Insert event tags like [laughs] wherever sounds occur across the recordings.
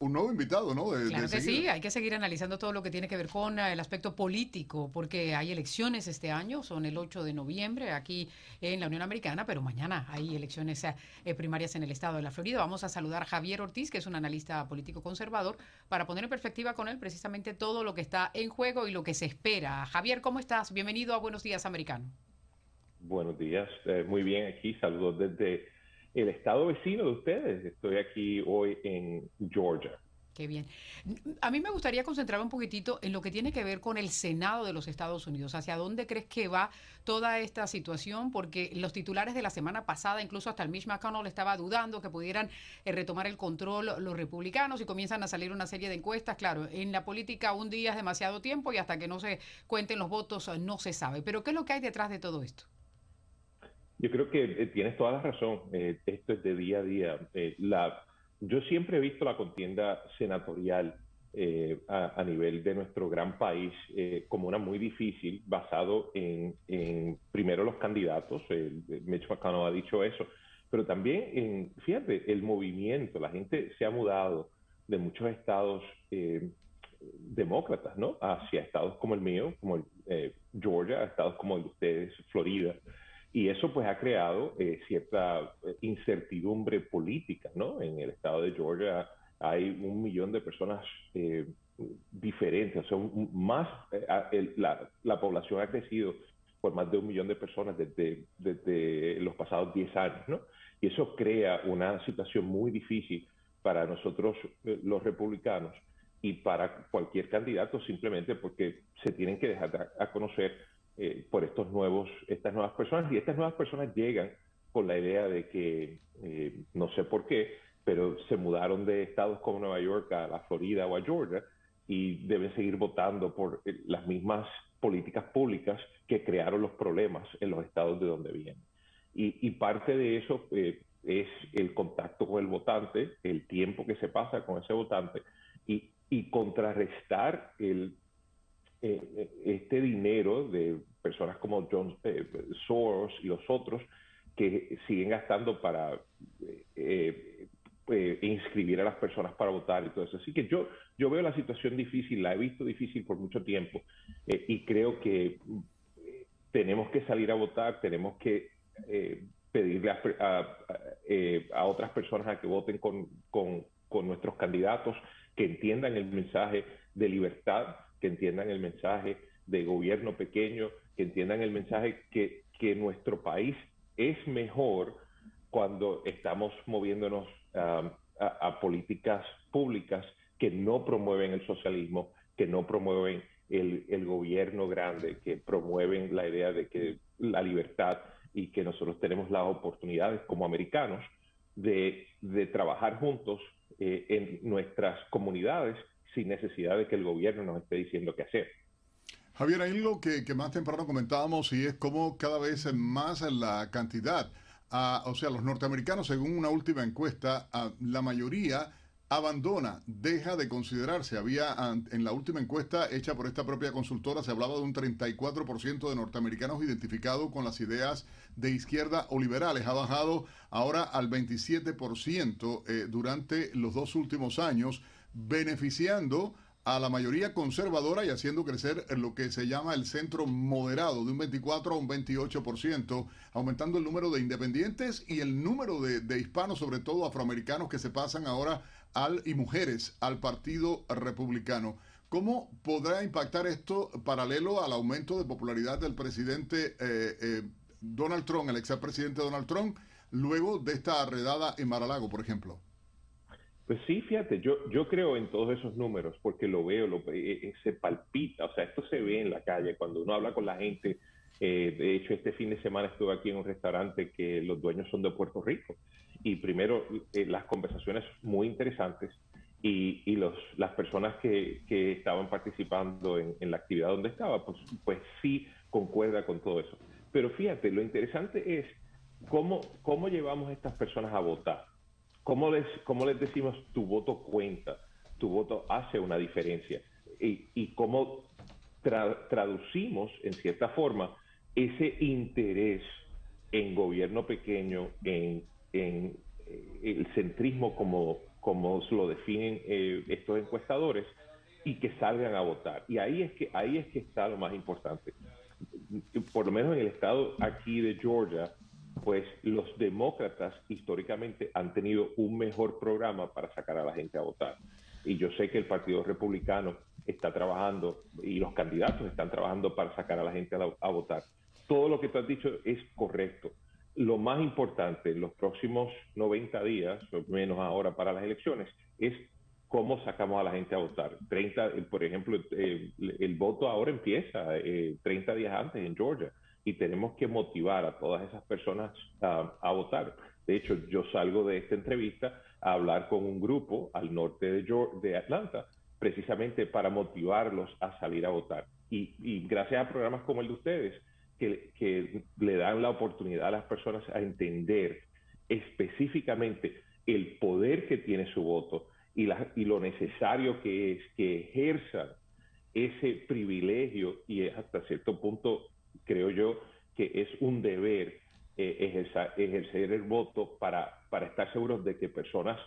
Un nuevo invitado, ¿no? De, claro de que seguida. sí, hay que seguir analizando todo lo que tiene que ver con eh, el aspecto político, porque hay elecciones este año, son el 8 de noviembre aquí en la Unión Americana, pero mañana hay elecciones eh, eh, primarias en el estado de la Florida. Vamos a saludar a Javier Ortiz, que es un analista político conservador, para poner en perspectiva con él precisamente todo lo que está en juego y lo que se espera. Javier, ¿cómo estás? Bienvenido a Buenos Días Americano. Buenos días, eh, muy bien aquí, saludos desde el estado vecino de ustedes. Estoy aquí hoy en Georgia. Qué bien. A mí me gustaría concentrarme un poquitito en lo que tiene que ver con el Senado de los Estados Unidos. ¿Hacia dónde crees que va toda esta situación? Porque los titulares de la semana pasada, incluso hasta el Mitch McConnell estaba dudando que pudieran eh, retomar el control los republicanos y comienzan a salir una serie de encuestas. Claro, en la política un día es demasiado tiempo y hasta que no se cuenten los votos no se sabe. Pero ¿qué es lo que hay detrás de todo esto? Yo creo que eh, tienes toda la razón. Eh, esto es de día a día. Eh, la, yo siempre he visto la contienda senatorial a, a, nivel de nuestro gran país como una muy difícil, basado en, en primero los candidatos. Mitch McConnell ha dicho eso, pero también en, fíjate, el movimiento. La gente se ha mudado de muchos estados demócratas, ¿no? Hacia estados como el mío, como el, Georgia, estados como el de ustedes, Florida. Y eso pues ha creado eh, cierta incertidumbre política, ¿no? En el estado de Georgia hay un millón de personas eh, diferentes, o sea, un, más, eh, el, la, la, población ha crecido por más de un millón de personas desde, desde los pasados 10 años, ¿no? Y eso crea una situación muy difícil para nosotros los republicanos y para cualquier candidato simplemente porque se tienen que dejar a conocer eh, por estos nuevos, estas nuevas personas. Y estas nuevas personas llegan con la idea de que, eh, no sé por qué, pero se mudaron de estados como Nueva York a la Florida o a Georgia y deben seguir votando por eh, las mismas políticas públicas que crearon los problemas en los estados de donde vienen. Y, parte de eso es el contacto con el votante, el tiempo que se pasa con ese votante y, contrarrestar el este dinero de personas como John eh, Soros y los otros que siguen gastando para eh, eh, inscribir a las personas para votar y todo eso. Así que yo, yo veo la situación difícil, la he visto difícil por mucho tiempo eh, y creo que tenemos que salir a votar, tenemos que pedirle a, otras personas a que voten con, con nuestros candidatos, que entiendan el mensaje de libertad, que entiendan el mensaje de gobierno pequeño, que entiendan el mensaje que, que nuestro país es mejor cuando estamos moviéndonos um, a, políticas públicas que no promueven el socialismo, que no promueven el, el, gobierno grande, que promueven la idea de que la libertad y que nosotros tenemos las oportunidades como americanos de, de trabajar juntos eh, en nuestras comunidades sin necesidad de que el gobierno nos esté diciendo qué hacer. Javier, hay algo que, más temprano comentábamos y es cómo cada vez más la cantidad, uh, o sea, los norteamericanos, según una última encuesta, uh, la mayoría abandona, deja de considerarse. Había en la última encuesta hecha por esta propia consultora, se hablaba de un 34% de norteamericanos identificados con las ideas de izquierda o liberales. Ha bajado ahora al 27% eh, durante los dos últimos años, beneficiando a la mayoría conservadora y haciendo crecer lo que se llama el centro moderado de un 24 a un 28%, aumentando el número de independientes y el número de, hispanos, sobre todo afroamericanos, que se pasan ahora al, y mujeres al Partido Republicano. ¿Cómo podrá impactar esto paralelo al aumento de popularidad del presidente eh, eh, Donald Trump, el expresidente Donald Trump, luego de esta redada en Mar-a-Lago, por ejemplo? Pues sí, fíjate, yo, yo creo en todos esos números porque lo veo, lo, eh, se palpita, o sea, esto se ve en la calle cuando uno habla con la gente. Eh, de hecho, este fin de semana estuve aquí en un restaurante que los dueños son de Puerto Rico y primero eh, las conversaciones muy interesantes y, y los, las personas que, que estaban participando en, en, la actividad donde estaba, pues, pues sí concuerda con todo eso. Pero fíjate, lo interesante es cómo, cómo llevamos a estas personas a votar. ¿Cómo les, cómo les decimos tu voto cuenta? Tu voto hace una diferencia. Y, y cómo tra traducimos, en cierta forma, ese interés en gobierno pequeño, en, en el centrismo como, como lo definen eh, estos encuestadores, y que salgan a votar. Y ahí es que ahí es que está lo más importante. Por lo menos en el estado aquí de Georgia, pues los demócratas históricamente han tenido un mejor programa para sacar a la gente a votar. Y yo sé que el Partido Republicano está trabajando y los candidatos están trabajando para sacar a la gente a, votar. Todo lo que tú has dicho es correcto. Lo más importante en los próximos 90 días, o menos ahora para las elecciones, es cómo sacamos a la gente a votar. 30, por ejemplo, el, el voto ahora empieza eh, 30 días antes en Georgia y tenemos que motivar a todas esas personas a, votar. De hecho, yo salgo de esta entrevista a hablar con un grupo al norte de, Georgia, de Atlanta, precisamente para motivarlos a salir a votar. Y, gracias a programas como el de ustedes, que, le dan la oportunidad a las personas a entender específicamente el poder que tiene su voto y, la, y lo necesario que es que ejerzan ese privilegio y hasta cierto punto creo yo que es un deber eh, ejercer, ejercer, el voto para, para estar seguros de que personas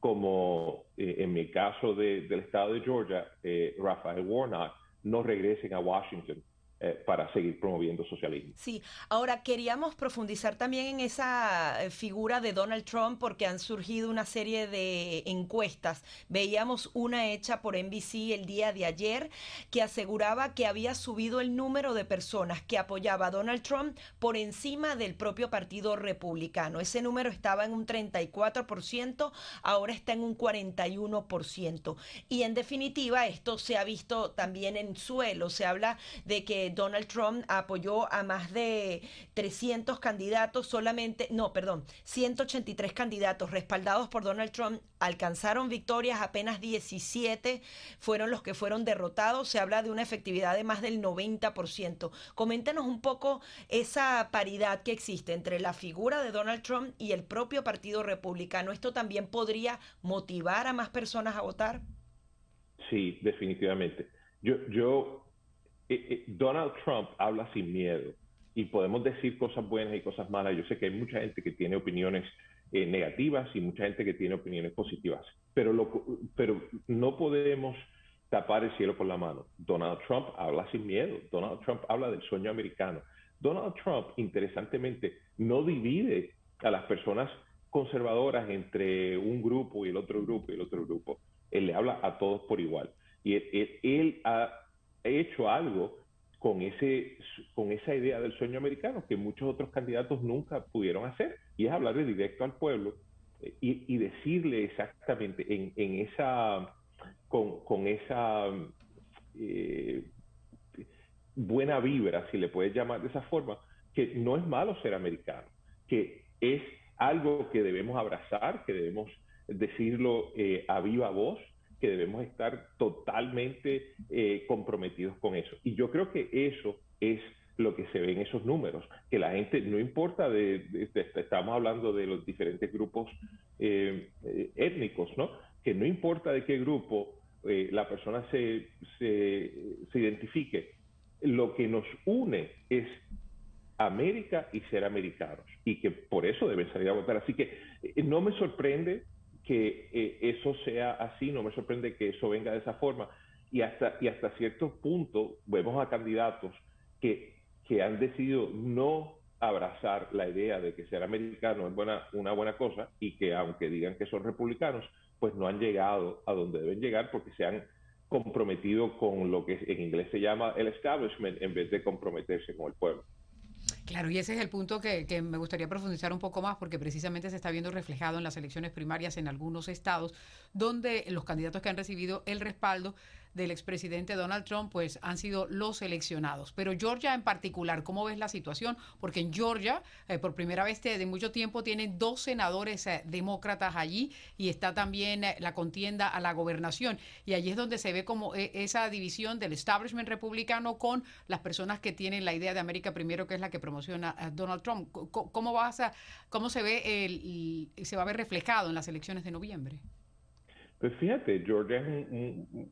como eh, en mi caso de, del estado de Georgia, eh, Rafael Warnock, no regresen a Washington eh, para seguir promoviendo socialismo. Sí, ahora queríamos profundizar también en esa eh, figura de Donald Trump porque han surgido una serie de encuestas. Veíamos una hecha por NBC el día de ayer que aseguraba que había subido el número de personas que apoyaba a Donald Trump por encima del propio Partido Republicano. Ese número estaba en un 34%, ahora está en un 41%. Y en definitiva, esto se ha visto también en suelo. Se habla de que Donald Trump apoyó a más de 300 candidatos solamente, no, perdón, 183 candidatos respaldados por Donald Trump alcanzaron victorias, apenas 17 fueron los que fueron derrotados, se habla de una efectividad de más del 90%. Coméntenos un poco esa paridad que existe entre la figura de Donald Trump y el propio Partido Republicano. ¿Esto también podría motivar a más personas a votar? Sí, definitivamente. Yo, yo Donald Trump habla sin miedo y podemos decir cosas buenas y cosas malas. Yo sé que hay mucha gente que tiene opiniones eh, negativas y mucha gente que tiene opiniones positivas, pero, no podemos tapar el cielo con la mano. Donald Trump habla sin miedo. Donald Trump habla del sueño americano. Donald Trump, interesantemente, no divide a las personas conservadoras entre un grupo y el otro grupo y el otro grupo. Él le habla a todos por igual. Y él ha hecho algo con, ese, con esa idea del sueño americano que muchos otros candidatos nunca pudieron hacer, y es hablarle directo al pueblo eh, y, decirle exactamente en, esa, con, con esa eh, buena vibra, si le puedes llamar de esa forma, que no es malo ser americano, que es algo que debemos abrazar, que debemos decirlo eh, a viva voz, que debemos estar totalmente eh, comprometidos con eso. Y yo creo que eso es lo que se ve en esos números, que la gente, no importa, de, estamos hablando de los diferentes grupos eh, étnicos, ¿no? Que no importa de qué grupo eh, la persona se, se, se identifique, lo que nos une es América y ser americanos, y que por eso deben salir a votar. Así que eh, no me sorprende que eh, eso sea así, no me sorprende que eso venga de esa forma. Y hasta, y hasta cierto punto vemos a candidatos que, que han decidido no abrazar la idea de que ser americano es buena, una buena cosa y que aunque digan que son republicanos, pues no han llegado a donde deben llegar porque se han comprometido con lo que en inglés se llama el establishment en vez de comprometerse con el pueblo. Claro, y ese es el punto que, que, me gustaría profundizar un poco más, porque precisamente se está viendo reflejado en las elecciones primarias en algunos estados, donde los candidatos que han recibido el respaldo del expresidente Donald Trump, pues han sido los seleccionados. Pero Georgia en particular, ¿cómo ves la situación? Porque en Georgia, eh, por primera vez desde mucho tiempo, tienen dos senadores eh, demócratas allí y está también eh, la contienda a la gobernación. Y allí es donde se ve como esa división del establishment republicano con las personas que tienen la idea de América primero, que es la que promociona a Donald Trump. ¿Cómo, vas a, cómo se ve el, se va a ver reflejado en las elecciones de noviembre? Pues fíjate, Georgia es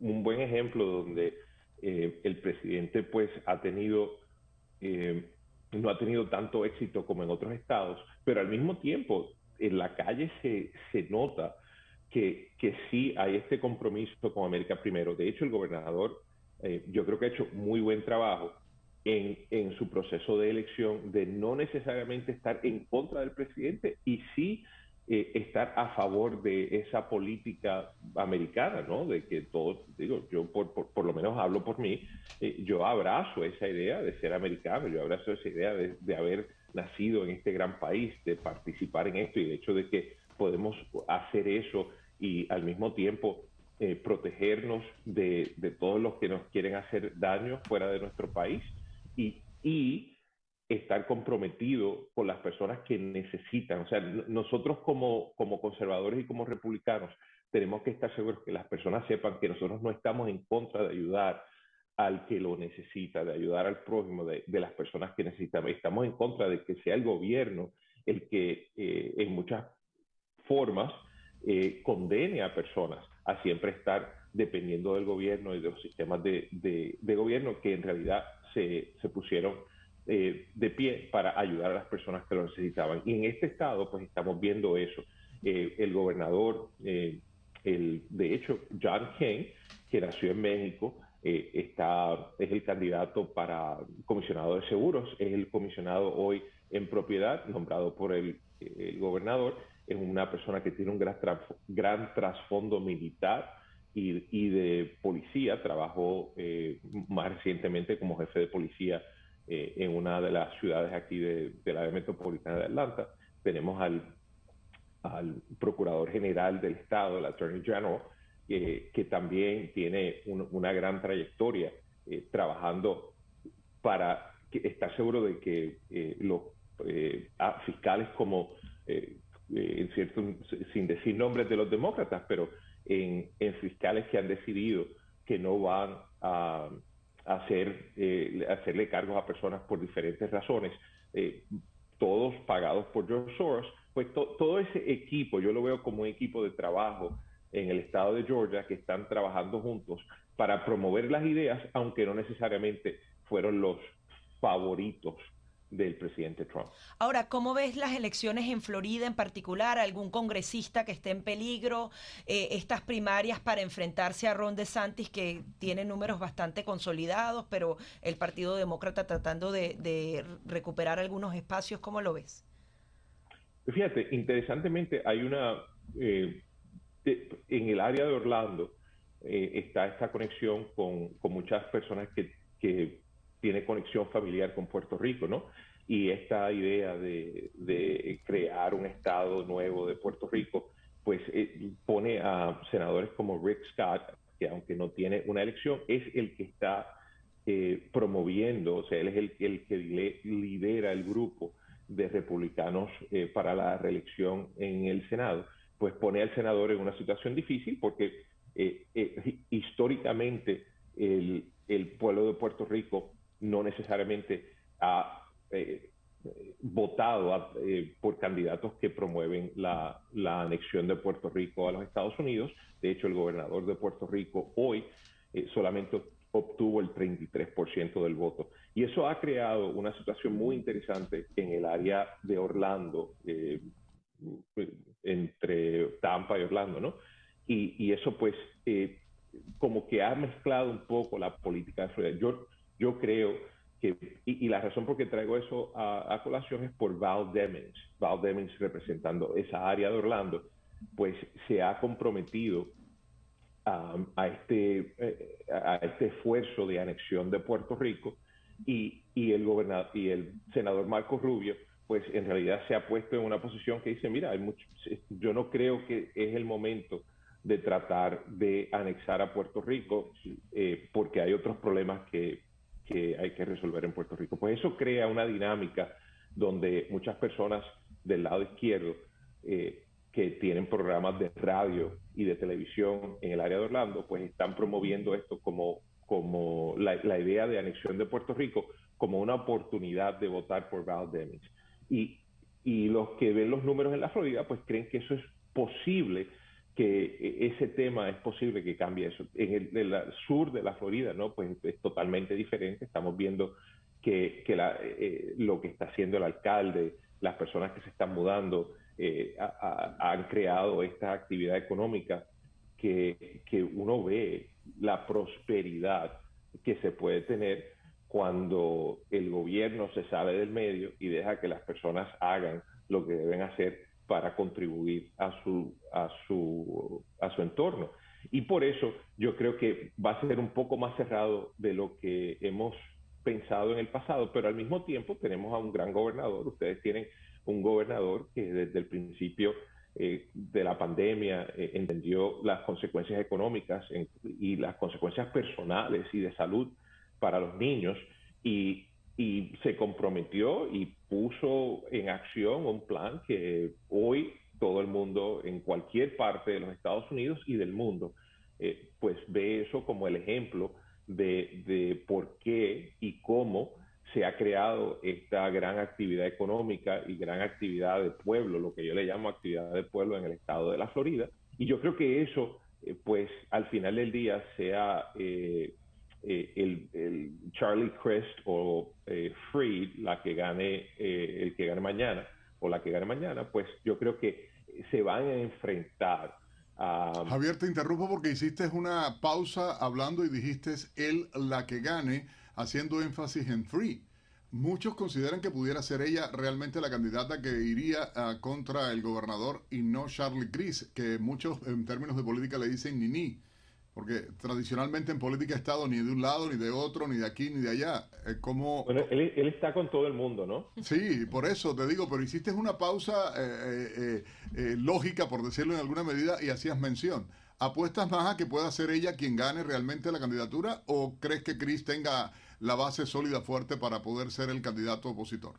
un, buen ejemplo donde eh, el presidente pues ha tenido, eh, no ha tenido tanto éxito como en otros estados, pero al mismo tiempo en la calle se, se nota que, que sí hay este compromiso con América Primero. De hecho, el gobernador eh, yo creo que ha hecho muy buen trabajo en, en, su proceso de elección de no necesariamente estar en contra del presidente y sí eh, estar a favor de esa política americana, ¿no? De que todos, digo, yo por, por, lo menos hablo por mí, eh, yo abrazo esa idea de ser americano, yo abrazo esa idea de, de, haber nacido en este gran país, de participar en esto y de hecho de que podemos hacer eso y al mismo tiempo eh, protegernos de, de todos los que nos quieren hacer daño fuera de nuestro país y, y estar comprometido con las personas que necesitan. O sea, nosotros como, como conservadores y como republicanos tenemos que estar seguros que las personas sepan que nosotros no estamos en contra de ayudar al que lo necesita, de ayudar al prójimo, de, las personas que necesitan. Estamos en contra de que sea el gobierno el que eh, en muchas formas eh, condene a personas a siempre estar dependiendo del gobierno y de los sistemas de, de, gobierno que en realidad se, se pusieron eh, de pie para ayudar a las personas que lo necesitaban. Y en este estado, pues estamos viendo eso. Eh, el gobernador, eh, el, de hecho, John Kane, que nació en México, está, es el candidato para comisionado de seguros, es el comisionado hoy en propiedad, nombrado por el, gobernador, es una persona que tiene un gran, gran trasfondo militar y, y, de policía, trabajó más recientemente como jefe de policía eh, en una de las ciudades aquí de, la área metropolitana de Atlanta. Tenemos al, Procurador General del Estado, el Attorney General, que también tiene una gran trayectoria eh, trabajando para estar seguro de que eh, los fiscales como, en cierto, sin decir nombres de los demócratas, pero en, en fiscales que han decidido que no van a hacer, eh, hacerle cargos a personas por diferentes razones, eh, todos pagados por George Soros, pues todo ese equipo, yo lo veo como un equipo de trabajo en el estado de Georgia que están trabajando juntos para promover las ideas, aunque no necesariamente fueron los favoritos del presidente Trump. Ahora, ¿cómo ves las elecciones en Florida en particular? ¿Algún congresista que esté en peligro? Eh, estas primarias para enfrentarse a Ron DeSantis, que tiene números bastante consolidados, pero el Partido Demócrata tratando de, recuperar algunos espacios, ¿cómo lo ves? Fíjate, interesantemente hay una, eh, en el área de Orlando eh, está esta conexión con, con muchas personas que, que tiene conexión familiar con Puerto Rico, ¿no? Y esta idea de, crear un estado nuevo de Puerto Rico, pues eh, pone a senadores como Rick Scott, que aunque no tiene una elección, es el que está eh, promoviendo, o sea, él es el, el que lidera el grupo de republicanos eh, para la reelección en el Senado, pues pone al senador en una situación difícil porque históricamente el, el pueblo de Puerto Rico no necesariamente ha eh, votado eh, por candidatos que promueven la, anexión de Puerto Rico a los Estados Unidos. De hecho, el gobernador de Puerto Rico hoy eh, solamente obtuvo el 33% del voto. Y eso ha creado una situación muy interesante en el área de Orlando, entre Tampa y Orlando, ¿no? Y, eso pues como que ha mezclado un poco la política de Florida. Yo creo que, y, la razón por qué traigo eso a, colación es por Val Demings. Val Demings representando esa área de Orlando, pues se ha comprometido a, este, eh, a este esfuerzo de anexión de Puerto Rico y, y, el gobernador, y el senador Marco Rubio, pues en realidad se ha puesto en una posición que dice, mira, hay mucho, yo no creo que es el momento de tratar de anexar a Puerto Rico eh, porque hay otros problemas que, que hay que resolver en Puerto Rico. Pues eso crea una dinámica donde muchas personas del lado izquierdo eh, que tienen programas de radio y de televisión en el área de Orlando, pues están promoviendo esto como, como la, idea de anexión de Puerto Rico como una oportunidad de votar por Val Demings. Y, y los que ven los números en la Florida, pues creen que eso es posible, que ese tema es posible que cambie eso. En el, sur de la Florida, ¿no? Pues es totalmente diferente. Estamos viendo que, que la, eh, lo que está haciendo el alcalde, las personas que se están mudando, eh, han creado esta actividad económica que, que uno ve la prosperidad que se puede tener cuando el gobierno se sale del medio y deja que las personas hagan lo que deben hacer para contribuir a su, a su, a su entorno. Y por eso yo creo que va a ser un poco más cerrado de lo que hemos pensado en el pasado, pero al mismo tiempo tenemos a un gran gobernador. Ustedes tienen un gobernador que desde el principio eh, de la pandemia eh, entendió las consecuencias económicas y las consecuencias personales y de salud para los niños y, y se comprometió y puso en acción un plan que hoy todo el mundo en cualquier parte de los Estados Unidos y del mundo eh, pues ve eso como el ejemplo de, de por qué y cómo se ha creado esta gran actividad económica y gran actividad de pueblo, lo que yo le llamo actividad de pueblo en el estado de la Florida. Y yo creo que eso, eh, pues al final del día, sea eh, eh, el, Charlie Crest o Freed la que gane, el que gane mañana o la que gane mañana, pues yo creo que se van a enfrentar a... Javier, te interrumpo porque hiciste una pausa hablando y dijiste él la que gane haciendo énfasis en Free. Muchos consideran que pudiera ser ella realmente la candidata que iría ah, contra el gobernador y no Charlie Cris, que muchos en términos de política le dicen ni ni, porque tradicionalmente en política ha estado ni de un lado, ni de otro, ni de aquí, ni de allá. como... Bueno, él, está con todo el mundo, ¿no? Sí, por eso te digo, pero hiciste una pausa eh, eh, eh, lógica, por decirlo en alguna medida, y hacías mención. ¿Apuestas más a que pueda ser ella quien gane realmente la candidatura o crees que Cris tenga la base sólida, fuerte para poder ser el candidato opositor?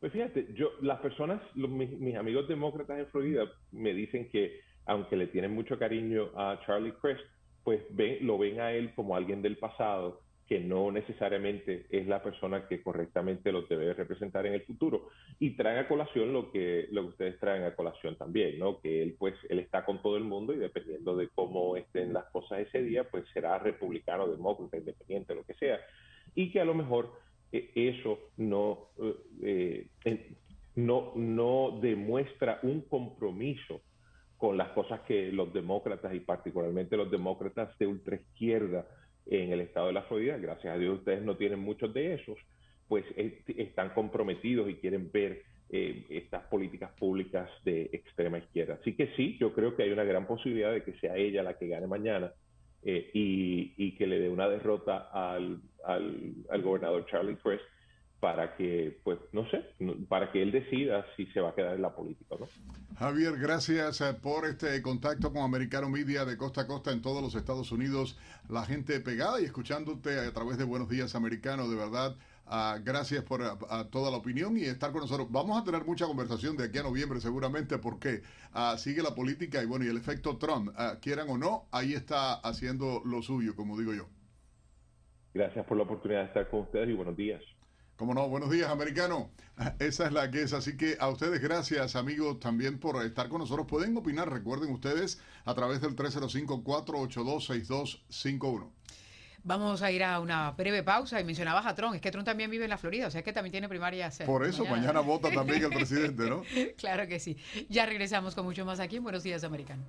Pues fíjate, yo, las personas, mis, amigos demócratas en Florida me dicen que aunque le tienen mucho cariño a Charlie Crest, pues ven, lo ven a él como alguien del pasado que no necesariamente es la persona que correctamente los debe representar en el futuro. Y traen a colación lo que, lo que ustedes traen a colación también, ¿no? Que él, pues, él está con todo el mundo y dependiendo de cómo estén las cosas ese día, pues será republicano, demócrata, independiente, lo que sea. Y que a lo mejor eh, eso no, eh, no, no demuestra un compromiso con las cosas que los demócratas y particularmente los demócratas de ultraizquierda en el estado de la Florida, gracias a Dios ustedes no tienen muchos de esos, pues están comprometidos y quieren ver eh, estas políticas públicas de extrema izquierda. Así que sí, yo creo que hay una gran posibilidad de que sea ella la que gane mañana eh, y, que le dé una derrota al, al, gobernador Charlie Crist para que, pues, no sé, para que él decida si se va a quedar en la política no. Javier, gracias eh, por este contacto con Americano Media de costa a costa en todos los Estados Unidos. La gente pegada y escuchándote a través de Buenos Días Americano, de verdad. Uh, gracias por toda la opinión y estar con nosotros. Vamos a tener mucha conversación de aquí a noviembre seguramente porque uh, sigue la política y bueno, y el efecto Trump, uh, quieran o no, ahí está haciendo lo suyo, como digo yo. Gracias por la oportunidad de estar con ustedes y buenos días. Como no, buenos días, americano. Esa es la que es. Así que a ustedes gracias, amigos, también por estar con nosotros. Pueden opinar, recuerden ustedes, a través del 305-482-6251. Vamos a ir a una breve pausa y mencionabas a Trump. Es que Trump también vive en la Florida, o sea que también tiene primarias. Por eso mañana, vota también el presidente, ¿no? [laughs] claro que sí. Ya regresamos con mucho más aquí en Buenos Días, americano.